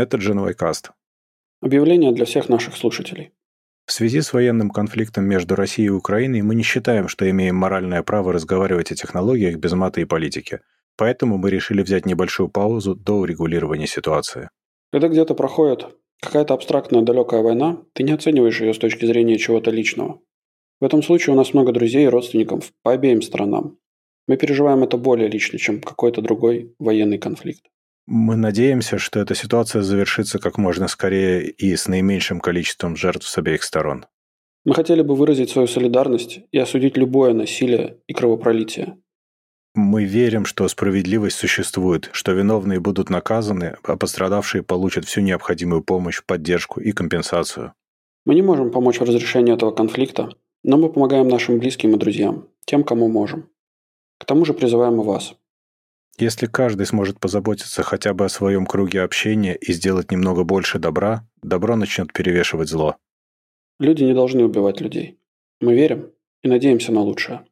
Это Джин Каст. Объявление для всех наших слушателей. В связи с военным конфликтом между Россией и Украиной мы не считаем, что имеем моральное право разговаривать о технологиях без мата и политики. Поэтому мы решили взять небольшую паузу до урегулирования ситуации. Когда где-то проходит какая-то абстрактная далекая война, ты не оцениваешь ее с точки зрения чего-то личного. В этом случае у нас много друзей и родственников по обеим сторонам. Мы переживаем это более лично, чем какой-то другой военный конфликт. Мы надеемся, что эта ситуация завершится как можно скорее и с наименьшим количеством жертв с обеих сторон. Мы хотели бы выразить свою солидарность и осудить любое насилие и кровопролитие. Мы верим, что справедливость существует, что виновные будут наказаны, а пострадавшие получат всю необходимую помощь, поддержку и компенсацию. Мы не можем помочь в разрешении этого конфликта, но мы помогаем нашим близким и друзьям, тем, кому можем. К тому же призываем и вас. Если каждый сможет позаботиться хотя бы о своем круге общения и сделать немного больше добра, добро начнет перевешивать зло. Люди не должны убивать людей. Мы верим и надеемся на лучшее.